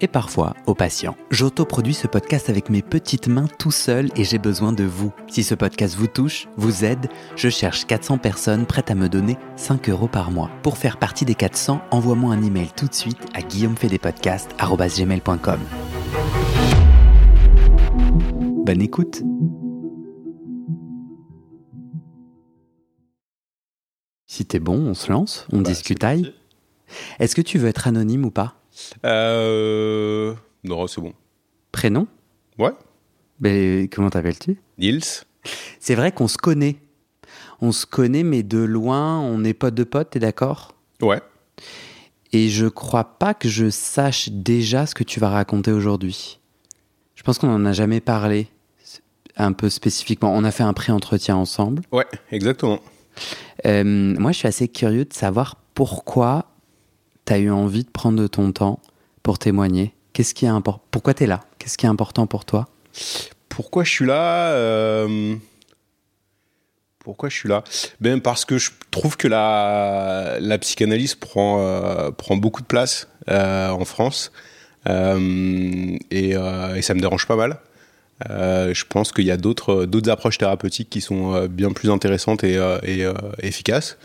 et parfois au patient. J'autoproduis ce podcast avec mes petites mains tout seul et j'ai besoin de vous. Si ce podcast vous touche, vous aide, je cherche 400 personnes prêtes à me donner 5 euros par mois. Pour faire partie des 400, envoie-moi un email tout de suite à guillaumefedepodcast.com. Bonne écoute Si t'es bon, on se lance, on Bah, discute c'est aille. parti. Est-ce que tu veux être anonyme ou pas? Euh... Non, c'est bon. Prénom? Ouais. Ben, Comment t'appelles-tu? Nils C'est vrai qu'on se connaît. On se connaît, mais de loin, on est potes de potes, t'es d'accord? Ouais. Et je crois pas que je sache déjà ce que tu vas raconter aujourd'hui. Je pense qu'on en a jamais parlé, un peu spécifiquement. On a fait un pré-entretien ensemble. Ouais, exactement. Euh, moi, je suis assez curieux de savoir pourquoi tu as eu envie de prendre ton temps pour témoigner. Qu'est-ce qui est important Pourquoi tu es là? Qu'est-ce qui est important pour toi? Pourquoi je suis là euh, Pourquoi je suis là? Ben parce que je trouve que la, psychanalyse prend, euh, prend beaucoup de place euh, en France et, ça me dérange pas mal. Je pense qu'il y a d'autres approches thérapeutiques qui sont bien plus intéressantes et, efficaces.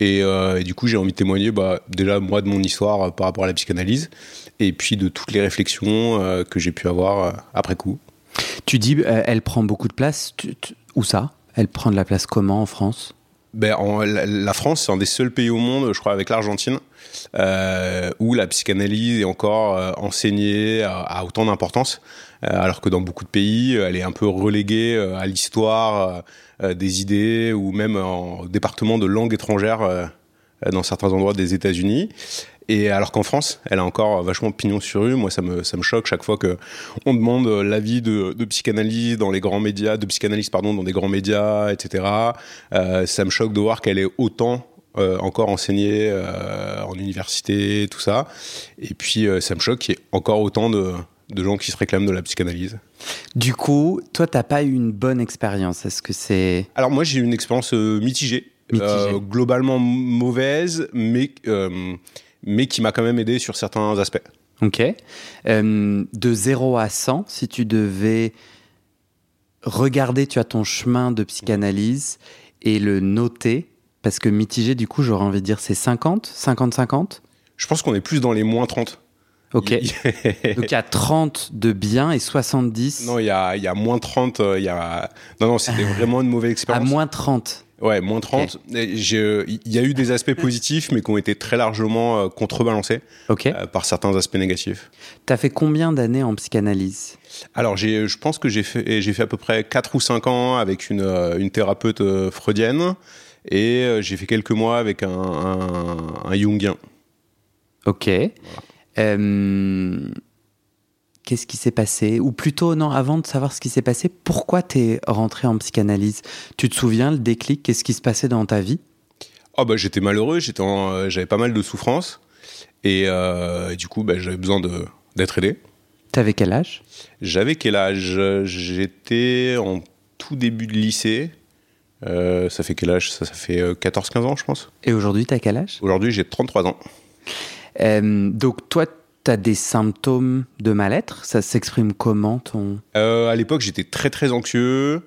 Et, euh, et du coup, j'ai envie de témoigner bah, déjà moi de mon histoire euh, par rapport à la psychanalyse et puis de toutes les réflexions euh, que j'ai pu avoir après coup. Tu dis, elle prend beaucoup de place. Où ça? Elle prend de la place comment en France? Ben, en- la, France, c'est un des seuls pays au monde, je crois, avec l'Argentine, euh, où la psychanalyse est encore euh, enseignée à, à autant d'importance, euh, alors que dans beaucoup de pays, elle est un peu reléguée euh, à l'histoire euh, des idées, ou même en département de langue étrangère euh, dans certains endroits des États-Unis. Et alors qu'en France, elle a encore vachement pignon sur rue. Moi, ça me, ça me choque chaque fois que on demande l'avis de, de psychanalyse dans les grands médias, de psychanalyse pardon, dans des grands médias, etc. Euh, ça me choque de voir qu'elle est autant euh, encore enseignée euh, en université, tout ça. Et puis, ça me choque qu'il y ait encore autant de, de gens qui se réclament de la psychanalyse. Du coup, toi, t'as pas eu une bonne expérience. Est-ce que c'est. Alors moi, j'ai eu une expérience mitigée, Mitigée. Globalement mauvaise, mais mais qui m'a quand même aidé sur certains aspects. Ok. Euh, de 0 à 100, si tu devais regarder, tu as ton chemin de psychanalyse et le noter, parce que mitigé, du coup, j'aurais envie de dire c'est 50, 50-50 Je pense qu'on est plus dans les moins 30. Ok. Donc il y a 30 de bien et 70 non, il y a, il y a moins 30. euh, Il y a... Non, non, c'était vraiment une mauvaise à expérience. moins 30. Ouais, moins 30. Et j'ai- Il y a eu des aspects positifs, mais qui ont été très largement euh, contrebalancés euh, par certains aspects négatifs. T'as fait combien d'années en psychanalyse? Alors, je pense que j'ai fait, fait à peu près 4 ou 5 ans avec une, euh, une thérapeute freudienne et j'ai fait quelques mois avec un, un, un Jungien. Ok. Euh, Qu'est-ce qui s'est passé Ou plutôt, non, avant de savoir ce qui s'est passé, pourquoi t'es rentré en psychanalyse? Tu te souviens, le déclic, qu'est-ce qui se passait dans ta vie? Oh, bah, j'étais malheureux, j'étais en- euh, j'avais pas mal de souffrances et euh, du coup, bah, j'avais besoin de, d'être aidé. T'avais quel âge? J'avais quel âge? J'étais en tout début de lycée. Euh, ça fait quel âge? Ça, ça fait euh, 14-15 ans, je pense. Et aujourd'hui, t'as quel âge? Aujourd'hui, j'ai 33 ans. Euh, Donc, toi, t'as des symptômes de mal-être? Ça s'exprime comment ton... Euh, à l'époque, j'étais très très anxieux.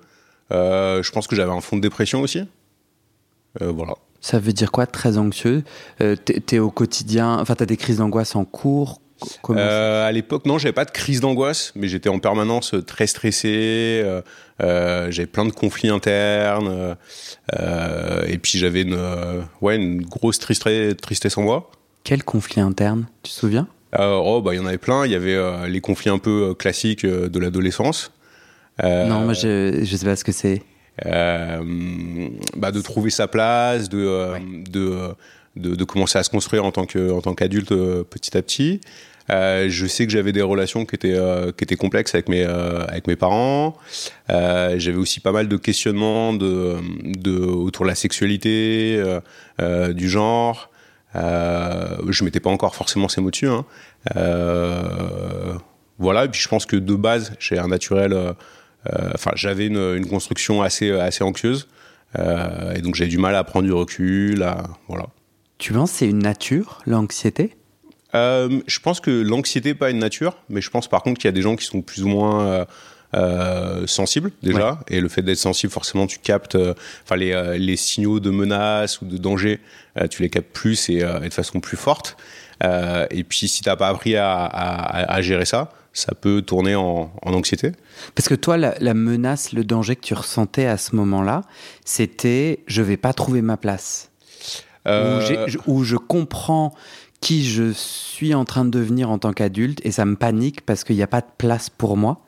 Euh, je pense que j'avais un fond de dépression aussi. Euh, voilà. Ça veut dire quoi, très anxieux? Euh, T'es au quotidien, enfin, t'as des crises d'angoisse en cours? Euh, à l'époque, non, j'avais pas de crise d'angoisse, mais j'étais en permanence très stressé. euh, j'avais plein de conflits internes. et puis j'avais une, ouais, une grosse tristesse, tristesse en moi. Quel conflit interne? Tu te souviens? Oh, bah, il y en avait plein. Il y avait les conflits un peu classiques de l'adolescence. non, moi, je, je sais pas ce que c'est. bah, de trouver sa place, de, de, de, de, commencer à se construire en tant qu'adulte petit à petit. Euh, je sais que j'avais des relations qui étaient, euh, qui étaient complexes avec mes, euh, avec mes parents. j'avais aussi pas mal de questionnements de, de, autour de la sexualité, du genre. Je mettais pas encore forcément ces mots dessus. Hein. voilà, et puis je pense que de base, j'ai un naturel. Enfin, j'avais une, une, construction assez, assez anxieuse. et donc j'ai du mal à prendre du recul. voilà. Tu penses c'est une nature, l'anxiété? Euh, je pense que l'anxiété pas une nature, mais je pense par contre qu'il y a des gens qui sont plus ou moins euh, euh sensibles déjà, et le fait d'être sensible, forcément, tu captes, euh, enfin les, les, signaux de menace ou de danger, tu les captes plus et, de façon plus forte. et puis si t'as pas appris à, à, à, gérer ça, ça peut tourner en, en anxiété. Parce que toi, la, la, menace, le danger que tu ressentais à ce moment-là, c'était je vais pas trouver ma place. Où, je comprends qui je suis en train de devenir en tant qu'adulte et ça me panique parce qu'il n'y a pas de place pour moi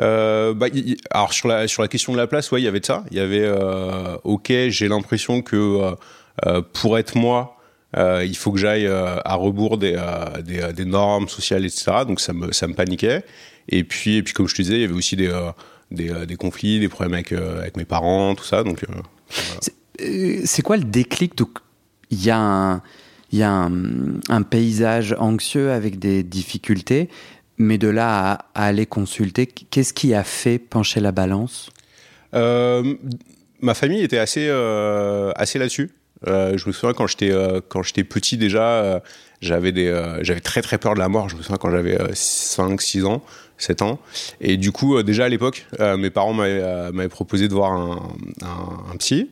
euh, bah, alors sur la, question de la place, ouais, il y avait de ça. Il y avait, euh, ok, j'ai l'impression que euh, pour être moi, il faut que j'aille à rebours des, normes sociales, etc. Donc ça me, paniquait. Et puis, et puis comme je te disais, il y avait aussi des, conflits, des problèmes avec, mes parents, tout ça. Donc c'est quoi le déclic? Il y a un, paysage anxieux avec des difficultés, mais de là à, aller consulter, qu'est-ce qui a fait pencher la balance? Euh, Ma famille était assez, euh, assez là-dessus. Euh, je me souviens quand j'étais quand j'étais petit déjà, j'avais des j'avais très très peur de la mort. Je me souviens quand j'avais 5 6 ans, 7 ans et du coup déjà à l'époque, mes parents m'avaient proposé de voir un, un, un psy.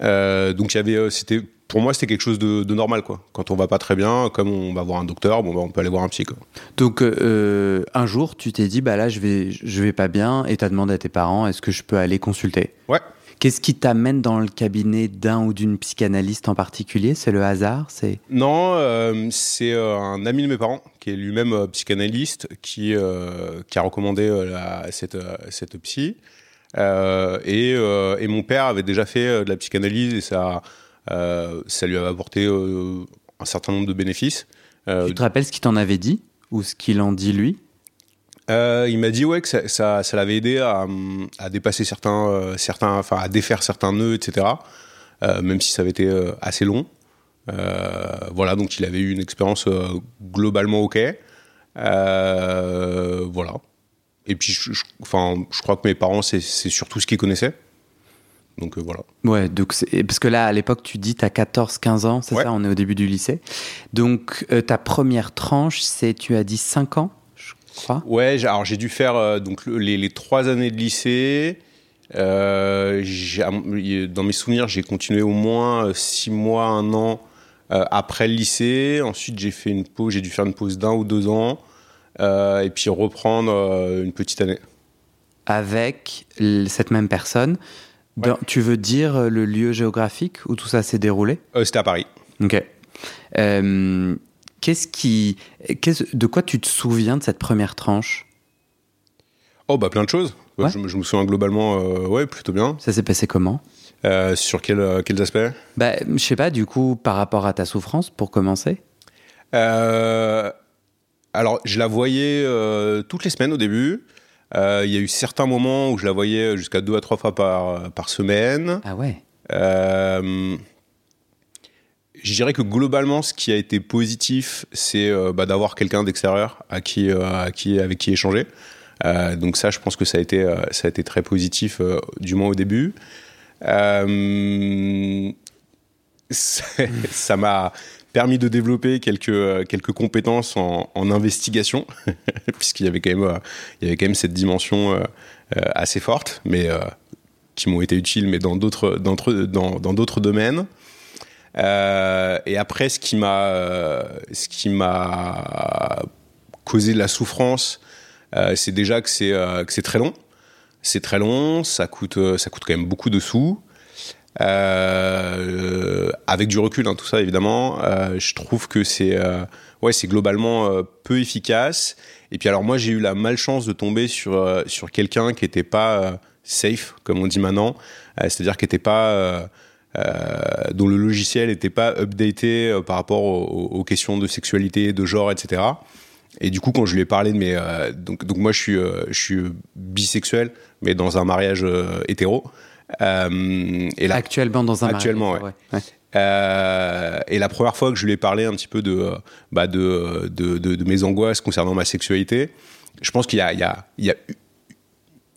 donc avait c'était pour moi, c'était quelque chose de, normal, quoi. Quand on va pas très bien, comme on va voir un docteur, bon, bah, on peut aller voir un psy, quoi. Donc, euh, un jour, tu t'es dit, bah là, je vais, je vais pas bien, et t'as demandé à tes parents, est-ce que je peux aller consulter? Ouais. Qu'est-ce qui t'amène dans le cabinet d'un ou d'une psychanalyste en particulier? C'est le hasard? C'est Non, euh, c'est euh, un ami de mes parents qui est lui-même psychanalyste qui, qui a recommandé cette, cette psy. Et, et, mon père avait déjà fait de la psychanalyse et ça ça lui avait apporté euh, un certain nombre de bénéfices. Euh, tu te rappelles ce qu'il t'en avait dit ou ce qu'il en dit lui? Il m'a dit ouais que ça, ça, ça l'avait aidé à, à, dépasser certains, certains, enfin à défaire certains nœuds, etc. même si ça avait été assez long. voilà, donc il avait eu une expérience globalement ok. voilà. Et puis, je, enfin, je crois que mes parents, c'est surtout ce qu'ils connaissaient. Donc euh, voilà. Ouais, donc parce que là, à l'époque, tu dis, tu as 14-15 ans, c'est ça On est au début du lycée. Donc euh, ta première tranche, c'est, tu as dit 5 ans, je crois Ouais, alors j'ai dû faire euh, donc, les, les, 3 années de lycée. dans mes souvenirs, j'ai continué au moins 6 mois, 1 an après le lycée. Ensuite, j'ai fait une pause, j'ai dû faire une pause d'un ou deux ans. et puis reprendre une petite année. Avec cette même personne tu veux dire euh, le lieu géographique où tout ça s'est déroulé? Euh, C'était à Paris. Ok. Euh, qu'est-ce qui, de quoi tu te souviens de cette première tranche? Oh bah plein de choses. Je, me souviens globalement, ouais, plutôt bien. Ça s'est passé comment? Sur quel, quels aspects? Bah, je sais pas. Du coup, par rapport à ta souffrance, pour commencer. alors, je la voyais toutes les semaines au début. Euh, il y a eu certains moments où je la voyais jusqu'à deux à trois fois par, par semaine. Ah ouais. Euh, je dirais que globalement, ce qui a été positif, c'est euh, bah, d'avoir quelqu'un d'extérieur à qui, à qui, avec qui échanger. donc ça, je pense que ça a été, ça a été très positif, du moins au début. ça m'a permis de développer quelques, euh, quelques compétences en, investigation, puisqu'il y avait quand même, euh, y avait quand même cette dimension euh, assez forte, mais qui m'ont été utiles, mais dans d'autres, dans, dans d'autres domaines. et après, ce qui m'a, ce qui m'a causé de la souffrance, c'est déjà que c'est, que c'est très long. C'est très long, ça coûte, ça coûte quand même beaucoup de sous. Euh, avec du recul, hein, tout ça évidemment, euh, je trouve que c'est euh, ouais, c'est globalement peu efficace. Et puis alors moi j'ai eu la malchance de tomber sur sur quelqu'un qui était pas safe, comme on dit maintenant, c'est-à-dire qui était pas dont le logiciel n'était pas updaté par rapport aux, questions de sexualité, de genre, etc. Et du coup, quand je lui ai parlé de mes, donc, donc moi je suis, je suis bisexuel, mais dans un mariage hétéro. Euh, et là, Actuellement dans un Actuellement, ouais. Euh, et la première fois que je lui ai parlé un petit peu de, euh, bah de, de, de, de mes angoisses concernant ma sexualité, je pense qu'il y a, il y, a, il y, a,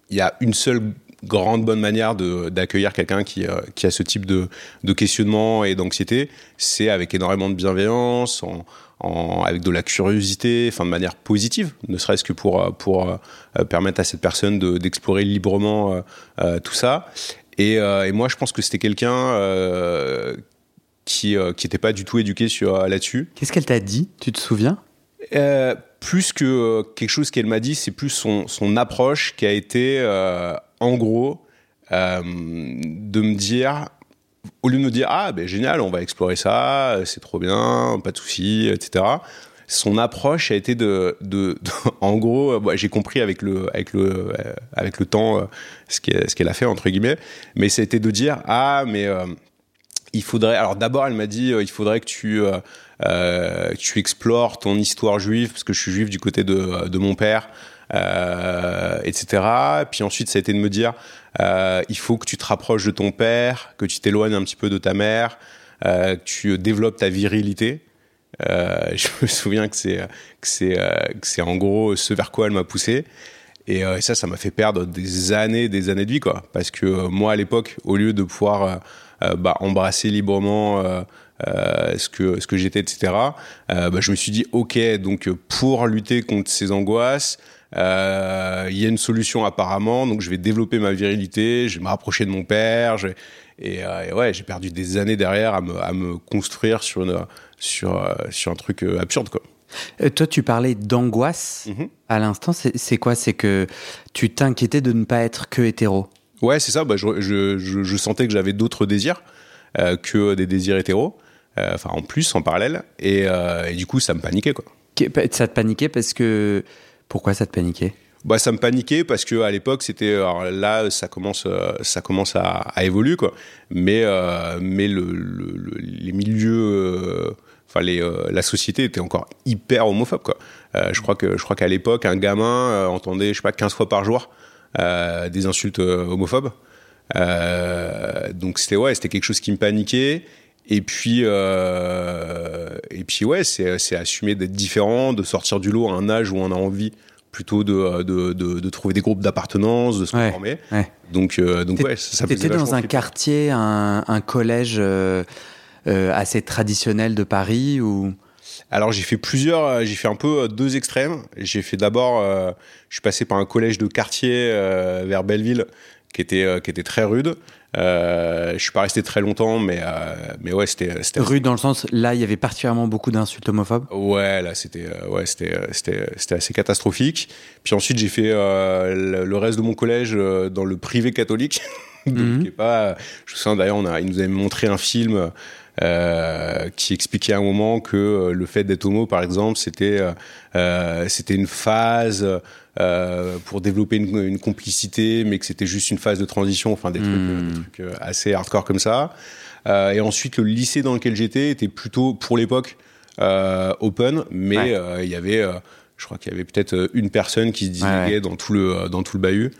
il y a une seule grande bonne manière d'accueillir quelqu'un qui, euh, qui a ce type de, de questionnement et d'anxiété, c'est avec énormément de bienveillance, en, en- avec de la curiosité, enfin de manière positive, ne serait-ce que pour, euh, pour euh, permettre à cette personne de- d'explorer librement euh, tout ça. Et, et moi, je pense que c'était quelqu'un qui n'était pas du tout éduqué sur là-dessus. Qu'est-ce qu'elle t'a dit? Tu te souviens? Plus que quelque chose qu'elle m'a dit, c'est plus son, son approche qui a été, en gros, de me dire, au lieu de me dire ah ben génial, on va explorer ça, c'est trop bien, pas de souci, etc. Son approche a été de, de, de- en gros, euh, j'ai compris avec le avec le euh, avec le temps euh, ce qu'elle ce qu'elle a fait entre guillemets, mais été de dire ah mais il faudrait. Alors d'abord, elle m'a dit il faudrait que tu que tu explores ton histoire juive parce que je suis juif du côté de, de mon père, euh, etc. Puis ensuite, ça a été de me dire euh, il faut que tu te rapproches de ton père, que tu t'éloignes un petit peu de ta mère, euh, que tu développes ta virilité. Euh, je me souviens que c'est que c'est euh, que c'est en gros ce vers quoi elle m'a poussé. Et, euh, ça, ça m'a fait perdre des années, des années de vie, quoi. Parce que euh, moi, à l'époque, au lieu de pouvoir euh, euh, bah, embrasser librement euh, euh, ce que ce que j'étais, etc., euh, bah, je me suis dit, ok, donc euh, pour lutter contre ces angoisses, euh, il y a une solution apparemment. Donc je vais développer ma virilité, je vais me rapprocher de mon père. je vais- et, euh, et ouais, j'ai perdu des années derrière à me, à me construire sur une, sur euh, sur un truc euh, absurde, quoi. Euh, Toi, tu parlais d'angoisse Mhm. à l'instant. C'est quoi? C'est que tu t'inquiétais de ne pas être que hétéro? Ouais, c'est ça. Bah, je, je, je, je sentais que j'avais d'autres désirs euh, que des désirs hétéros. Euh, Enfin, en plus, en parallèle. Et, euh, et du coup, ça me paniquait, quoi. Ça te paniquait parce que. Pourquoi ça te paniquait? Bah, ça me paniquait parce que à l'époque, c'était. Là, ça commence, euh, ça commence à, évoluer, quoi. Mais, euh, mais le, le- le- les milieux. euh, Enfin, la société était encore hyper homophobe, quoi. Je crois que, je crois qu'à l'époque, un gamin entendait, je sais pas, 15 fois par jour des insultes homophobes. Donc c'était ouais, c'était quelque chose qui me paniquait. Et puis, euh, et puis ouais, c'est, c'est assumer d'être différent, de sortir du lot à un âge où on a envie plutôt de, de, de, de trouver des groupes d'appartenance, de se Ouais, conformer. ouais. Donc, euh, donc ouais, ça, ça T'étais dans un quartier, un, un collège euh, euh, assez traditionnel de Paris ou? Alors j'ai fait plusieurs, euh, j'ai fait un peu euh, deux extrêmes. J'ai fait d'abord, euh, je suis passé par un collège de quartier euh, vers Belleville qui était euh, qui était très rude. Euh, je suis pas resté très longtemps, mais euh, mais ouais, c'était c'était rue dans le sens là il y avait particulièrement beaucoup d'insultes homophobes. Ouais, là c'était euh, ouais, c'était euh, c'était c'était assez catastrophique. Puis ensuite, j'ai fait euh, le, reste de mon collège euh, dans le privé catholique. Donc qui est pas je souviens d'ailleurs, on a il nous avait montré un film euh, qui expliquait à un moment que le fait d'être homo par exemple, c'était c'était une phase euh, pour développer une, une complicité, mais que c'était juste une phase de transition, enfin des trucs, des trucs euh, assez hardcore comme ça. Euh, et ensuite, le lycée dans lequel j'étais était plutôt, pour l'époque, euh, open, mais Ouais. il y avait, je crois qu'il y avait peut-être une personne qui se distinguait Ouais, ouais. dans tout le dans tout le bahut.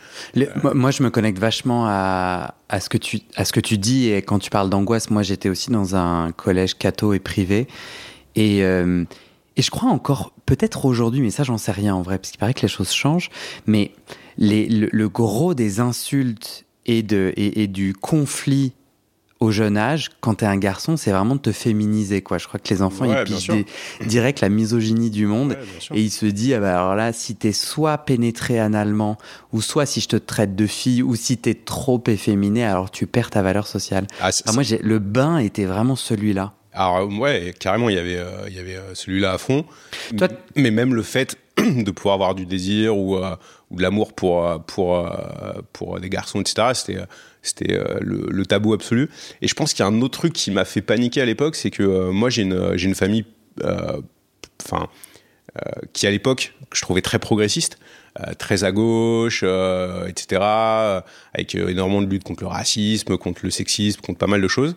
Moi, moi, je me connecte vachement à, à, ce que tu, à ce que tu dis. Et quand tu parles d'angoisse, moi, j'étais aussi dans un collège catho et privé. Et, euh, et je crois encore, peut-être aujourd'hui, mais ça, j'en sais rien en vrai, parce qu'il paraît que les choses changent. Mais les, le, le gros des insultes et, de, et, et du conflit au jeune âge, quand t'es un garçon, c'est vraiment de te féminiser, quoi. Je crois que les enfants, Ouais, ils pigent des- direct la misogynie du monde. Ouais. Et il se dit, ah bah alors là, si t'es soit pénétré analement, ou soit si je te traite de fille, ou si t'es trop efféminé, alors tu perds ta valeur sociale. Ah, moi, le bain était vraiment celui-là. Alors euh, ouais, carrément, il y avait, euh, il y avait euh, celui-là à fond. Toi- mais même le fait, de pouvoir avoir du désir ou, ou de l'amour pour, pour, pour des garçons, etc. C'était c'était le, tabou absolu. Et je pense qu'il y a un autre truc qui m'a fait paniquer à l'époque, c'est que moi j'ai une, j'ai une famille, enfin, qui à l'époque que je trouvais très progressiste. Euh, très à gauche, euh, etc., avec énormément de lutte contre le racisme, contre le sexisme, contre pas mal de choses.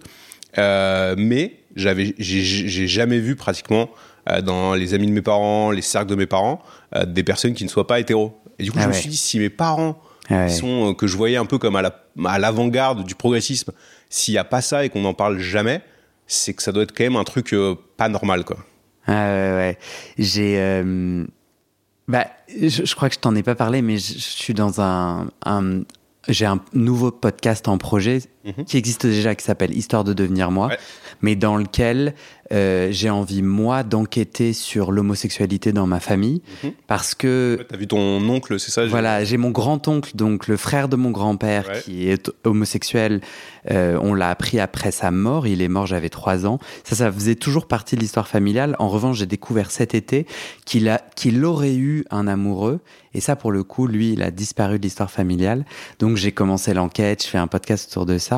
mais j'avais, j'ai jamais vu pratiquement dans les amis de mes parents, les cercles de mes parents, des personnes qui ne soient pas hétéros. Et du coup, ah je me suis dit, si mes parents, ah sont, que je voyais un peu comme à l'avant-garde du progressisme, s'il n'y a pas ça et qu'on n'en parle jamais, c'est que ça doit être quand même un truc pas normal, quoi. Ah ouais, ouais. J'ai bah, je, crois que je t'en ai pas parlé, mais je, suis dans un, j'ai un nouveau podcast en projet mhm. qui existe déjà, qui s'appelle Histoire de devenir moi, mais dans lequel euh, j'ai envie, moi, d'enquêter sur l'homosexualité dans ma famille. Mhm. Parce que. T'as vu ton oncle, c'est ça Voilà, j'ai mon grand-oncle, donc le frère de mon grand-père, qui est homosexuel. Euh, on l'a appris après sa mort. Il est mort, j'avais trois ans. Ça, ça faisait toujours partie de l'histoire familiale. En revanche, j'ai découvert cet été qu'il qu'il aurait eu un amoureux. Et ça, pour le coup, lui, il a disparu de l'histoire familiale. Donc, j'ai commencé l'enquête, je fais un podcast autour de ça.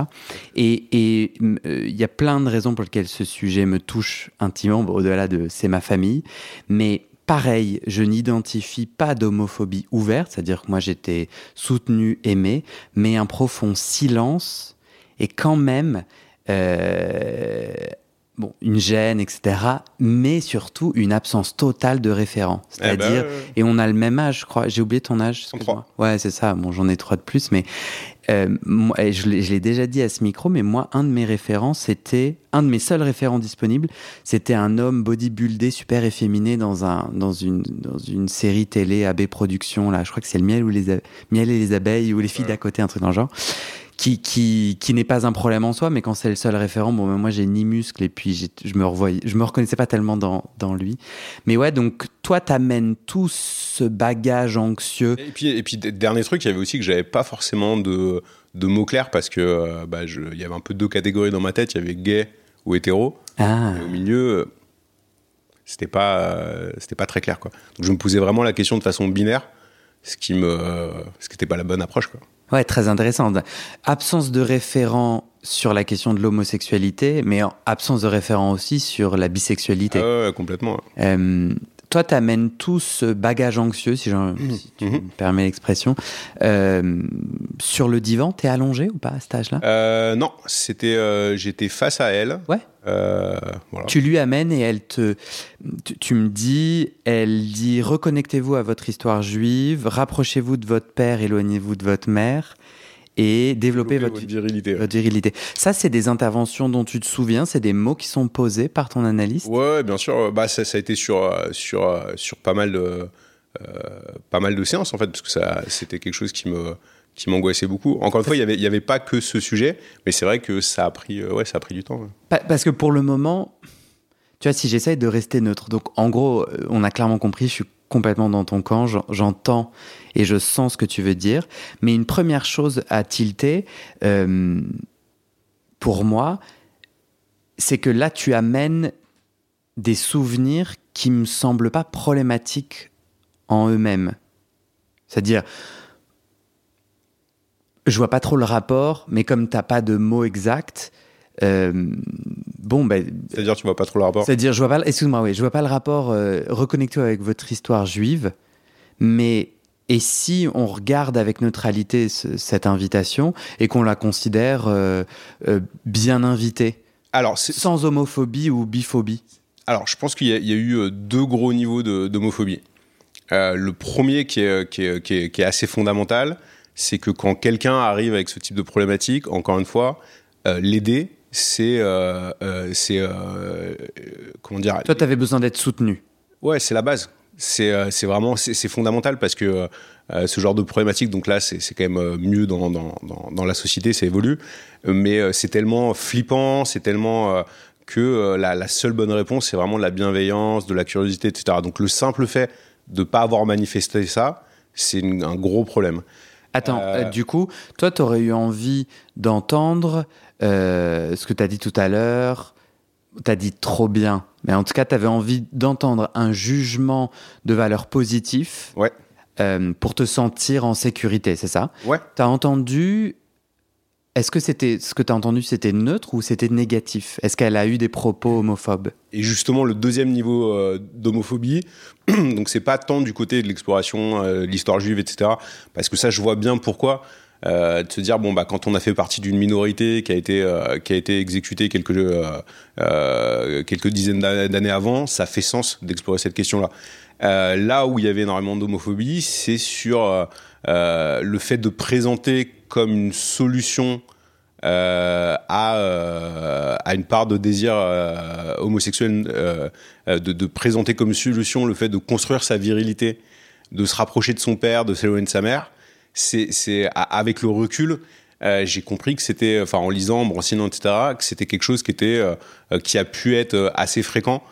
Et euh, il y a plein de raisons pour lesquelles ce sujet me touche intimement, au-delà de c'est ma famille. Mais pareil, je n'identifie pas d'homophobie ouverte, c'est-à-dire que moi j'étais soutenu, aimé, mais un profond silence et quand même euh, bon, une gêne, etc., mais surtout une absence totale de référent. Eh ben, c'est-à-dire, et on a le même âge, je crois. J'ai oublié ton âge. Ouais, c'est ça. Bon, j'en ai trois de plus, mais euh, je l'ai déjà dit à ce micro, mais moi, un de mes référents, c'était un de mes seuls référents disponibles, c'était un homme bodybuildé, super efféminé dans un dans une dans une série télé AB Productions là. Je crois que c'est le miel ou les miel et les abeilles ou les filles d'à côté, un truc dans le genre qui, qui, qui n'est pas un problème en soi, mais quand c'est le seul référent, bon, moi j'ai ni muscle et puis je me revoyais, je me reconnaissais pas tellement dans, dans lui. Mais ouais, donc toi t'amènes tout ce bagage anxieux. Et puis, et puis dernier truc, il y avait aussi que j'avais pas forcément de, de mots clairs parce que euh, bah, il y avait un peu deux catégories dans ma tête, il y avait gay ou hétéro. Ah. Et au milieu, c'était pas, euh, c'était pas très clair quoi. Donc je me posais vraiment la question de façon binaire, ce qui me, ce qui n'était pas la bonne approche quoi. Ouais, très intéressante. Absence de référent sur la question de l'homosexualité, mais absence de référent aussi sur la bisexualité. Ah ouais, complètement. Euh, toi, tu amènes tout ce bagage anxieux, si, mmh. tu mmh. me permets l'expression, euh, sur le divan. T'es allongé ou pas à cet âge-là? Euh, Non, c'était, euh, j'étais face à elle. Ouais. Tu lui amènes et elle te, tu, me dis, elle dit reconnectez-vous à votre histoire juive, rapprochez-vous de votre père, éloignez-vous de votre mère et développer votre, virilité. Ça, c'est des interventions dont tu te souviens, c'est des mots qui sont posés par ton analyste? Ouais, bien sûr. Bah, ça, ça a été sur, sur, sur pas mal de, euh, pas mal de séances, en fait, parce que ça, c'était quelque chose qui me qui m'angoissait beaucoup. Encore une fois, il n'y avait, y avait pas que ce sujet, mais c'est vrai que ça a pris, euh, ouais, ça a pris du temps. Parce que pour le moment, tu vois, si j'essaye de rester neutre, donc en gros, euh, on a clairement compris, je suis complètement dans ton camp, j'entends et je sens ce que tu veux dire. Mais une première chose à tilter, euh, pour moi, c'est que là, tu amènes des souvenirs qui me semblent pas problématiques en eux-mêmes. C'est-à-dire, je vois pas trop le rapport, mais comme t'as pas de mots exacts, euh, bon, ben. C'est-à-dire, tu vois pas trop le rapport C'est-à-dire, je vois pas. Excuse-moi, oui, je vois pas le rapport. Euh, reconnecté avec votre histoire juive, mais. Et si on regarde avec neutralité cette invitation et qu'on la considère euh, bien invitée? Alors, sans homophobie ou biphobie? Alors, je pense qu'il y, a eu deux gros niveaux d'homophobie. le premier qui est, qui est, qui est assez fondamental, c'est que quand quelqu'un arrive avec ce type de problématique, encore une fois, l'aider, c'est euh, euh, euh, comment dire Toi, tu avais besoin d'être soutenu. Ouais, c'est la base. C'est c'est vraiment c'est fondamental parce que ce genre de problématique, donc là, c'est quand même mieux dans, dans, dans, la société, ça évolue, mais c'est tellement flippant, c'est tellement que la, la, seule bonne réponse, c'est vraiment de la bienveillance, de la curiosité, etc. Donc le simple fait de ne pas avoir manifesté ça, c'est un gros problème. Attends, du coup, toi, tu aurais eu envie d'entendre euh, ce que tu as dit tout à l'heure, t'as dit trop bien, mais en tout cas, t'avais envie d'entendre un jugement de valeur positif Ouais. euh, pour te sentir en sécurité, c'est ça? Ouais. T'as entendu. Est-ce que c'était ce que t'as entendu, c'était neutre ou c'était négatif? Est-ce qu'elle a eu des propos homophobes? Et justement, le deuxième niveau euh, d'homophobie, donc c'est pas tant du côté de l'exploration, euh, l'histoire juive, etc. Parce que ça, je vois bien pourquoi. euh, de se dire bon bah quand on a fait partie d'une minorité qui a été euh, qui a été exécutée quelques quelques dizaines d'a- d'années avant, ça fait sens d'explorer cette question-là. Euh, là où il y avait énormément d'homophobie, c'est sur le fait de présenter comme une solution euh, à, euh, à une part de désir euh, homosexuel, euh, de, de présenter comme solution le fait de construire sa virilité, de se rapprocher de son père, de s'éloigner de sa mère. C'est, avec le recul, j'ai compris que c'était, enfin en lisant, en etc., que c'était quelque chose qui était, qui a pu être assez fréquent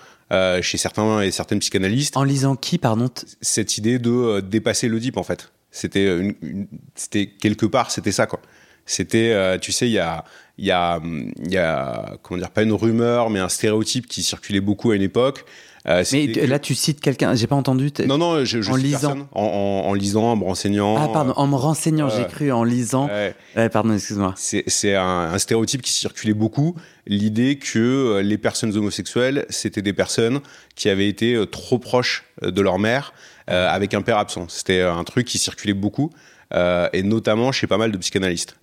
chez certains et certaines psychanalystes En lisant qui, pardon cette idée de dépasser l'Oedipe en fait. C'était une, une- c'était quelque part c'était ça quoi. C'était euh, tu sais il y a il y a il y a comment dire pas une rumeur mais un stéréotype qui circulait beaucoup à une époque. Euh, Mais là, tu cites quelqu'un, j'ai pas entendu. non non je, je en cite lisant. en, en, en lisant en me renseignant. Ah, pardon, en me renseignant, j'ai cru en lisant. Ouais. Ouais, pardon, excuse-moi. C'est c'est un, un stéréotype qui circulait beaucoup, l'idée que euh, les personnes homosexuelles, c'était des personnes qui avaient été euh, trop proches euh, de leur mère, euh, avec un père absent. C'était euh, un truc qui circulait beaucoup, euh, et notamment chez pas mal de psychanalystes.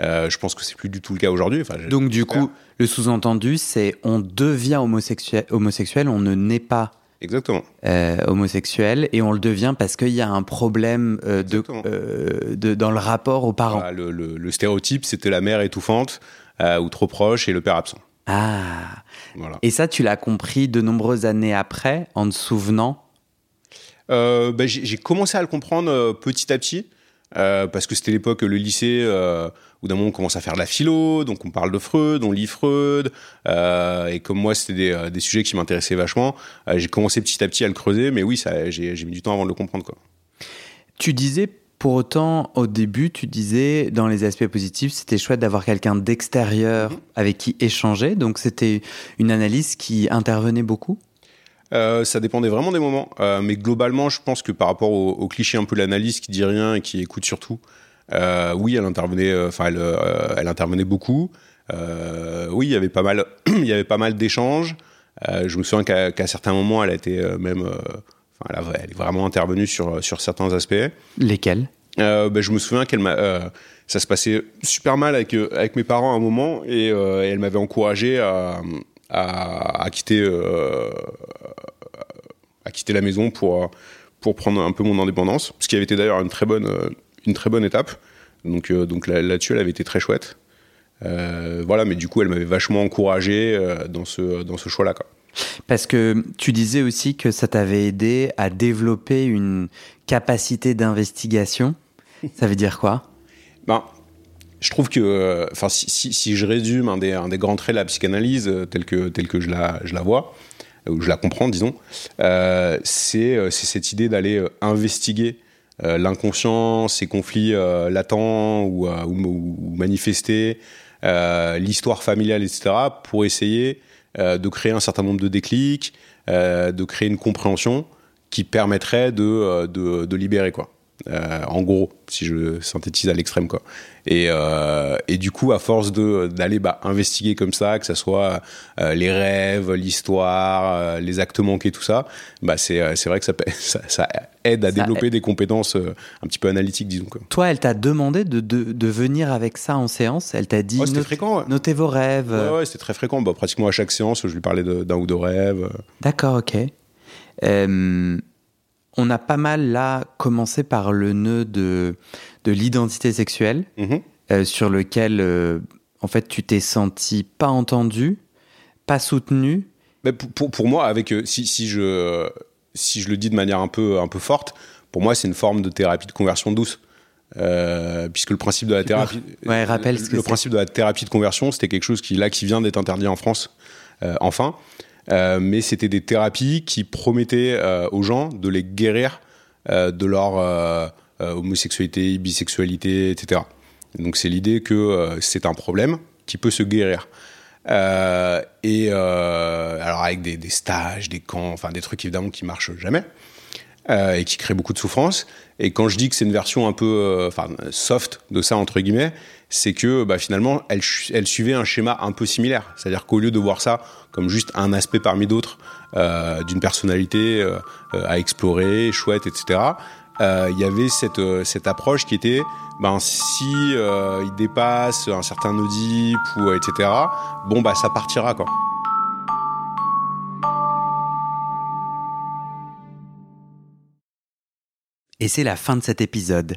Euh, je pense que c'est plus du tout le cas aujourd'hui. Enfin, Donc, du coup, le sous-entendu, c'est on devient homosexuel, homosexuel on ne naît pas Exactement. euh, homosexuel et on le devient parce qu'il y a un problème euh, de, euh, dans le rapport aux parents. Voilà, le, le- le stéréotype, c'était la mère étouffante, euh, ou trop proche, et le père absent. Ah Voilà. Et ça, tu l'as compris de nombreuses années après, en te souvenant Euh, bah, j'ai commencé à le comprendre euh, petit à petit. euh, parce que c'était l'époque, le lycée, euh, où d'un moment on commence à faire de la philo, donc on parle de Freud, on lit Freud, euh, et comme moi c'était des, des sujets qui m'intéressaient vachement, j'ai commencé petit à petit à le creuser, mais oui, j'ai mis du temps avant de le comprendre. Quoi. Tu disais, pour autant, au début, tu disais, dans les aspects positifs, c'était chouette d'avoir quelqu'un d'extérieur Mhm. avec qui échanger. Donc, c'était une analyse qui intervenait beaucoup? Euh, ça dépendait vraiment des moments, euh, mais globalement, je pense que par rapport au, au cliché un peu de l'analyse qui dit rien et qui écoute surtout, euh, oui, elle intervenait, enfin, elle, elle intervenait beaucoup. Oui, il y avait pas mal, il y avait pas mal d'échanges. Je me souviens qu'à qu'à certains moments, elle a été même, enfin, elle, est vraiment intervenue sur sur certains aspects. Lesquels? Ben, je me souviens qu'elle m'a, ça se passait super mal avec avec mes parents à un moment et, et elle m'avait encouragé à à, à quitter euh, à quitter la maison pour pour prendre un peu mon indépendance, ce qui avait été d'ailleurs une très bonne euh, une très bonne étape. Donc euh, donc là- là-dessus, elle avait été très chouette. Euh, voilà, mais du coup, elle m'avait vachement encouragé euh, dans ce dans ce choix-là. Parce que tu disais aussi que ça t'avait aidé à développer une capacité d'investigation. Ça veut dire quoi? Ben, je trouve que, euh, enfin, si, si, si je résume un des, un des grands traits de la psychanalyse euh, tel que, tel que je, la, je la vois, euh, ou je la comprends, disons, euh, c'est cette idée d'aller investiguer euh, l'inconscient, ses conflits euh, latents ou, ou, ou manifestés, l'histoire familiale, etc., pour essayer de créer un certain nombre de déclics, de créer une compréhension qui permettrait de, de, de libérer, quoi. Euh, en gros, si je synthétise à l'extrême, quoi. Et, euh, et du coup, à force de d'aller bah, investiguer comme ça, que ça soit euh, les rêves, l'histoire, euh, les actes manqués, tout ça, bah c'est euh, c'est vrai que ça, ça, ça aide à Ça développer des compétences euh, un petit peu analytiques, disons. Quoi. Toi, elle t'a demandé de, de, de venir avec ça en séance? Elle t'a dit Ouais, c'était note- fréquent. Ouais, notez vos rêves. ouais, ouais, c'était très fréquent. Bah, pratiquement à chaque séance, je lui parlais de- d'un ou deux rêves. D'accord, ok. Euh, on a pas mal là commencé par le nœud de, de l'identité sexuelle, Mhm. euh, sur lequel euh, en fait tu t'es senti pas entendu, pas soutenu. Mais pour, pour, pour moi, avec euh, si, si je si je le dis de manière un peu un peu forte, pour moi, c'est une forme de thérapie de conversion douce. Puisque le principe de la thérapie, Ouais, rappelle le, ce que le c'est. principe de la thérapie de conversion, c'était quelque chose qui là qui vient d'être interdit en France, enfin. Euh, mais c'était des thérapies qui promettaient euh, aux gens de les guérir euh, de leur homosexualité, bisexualité, etc. Donc c'est l'idée que c'est un problème qui peut se guérir. et alors avec des, stages, des camps, enfin des trucs évidemment qui marchent jamais et qui créent beaucoup de souffrance. Et quand je dis que c'est une version un peu, soft de ça entre guillemets, c'est que bah, finalement, elle, suivait un schéma un peu similaire. C'est-à-dire qu'au lieu de voir ça comme juste un aspect parmi d'autres euh, d'une personnalité euh, à explorer, chouette, etc., euh, il y avait cette, euh, approche qui était, ben, si euh, il dépasse un certain Oedipe ou etc., bon bah ça partira quoi. Et c'est la fin de cet épisode.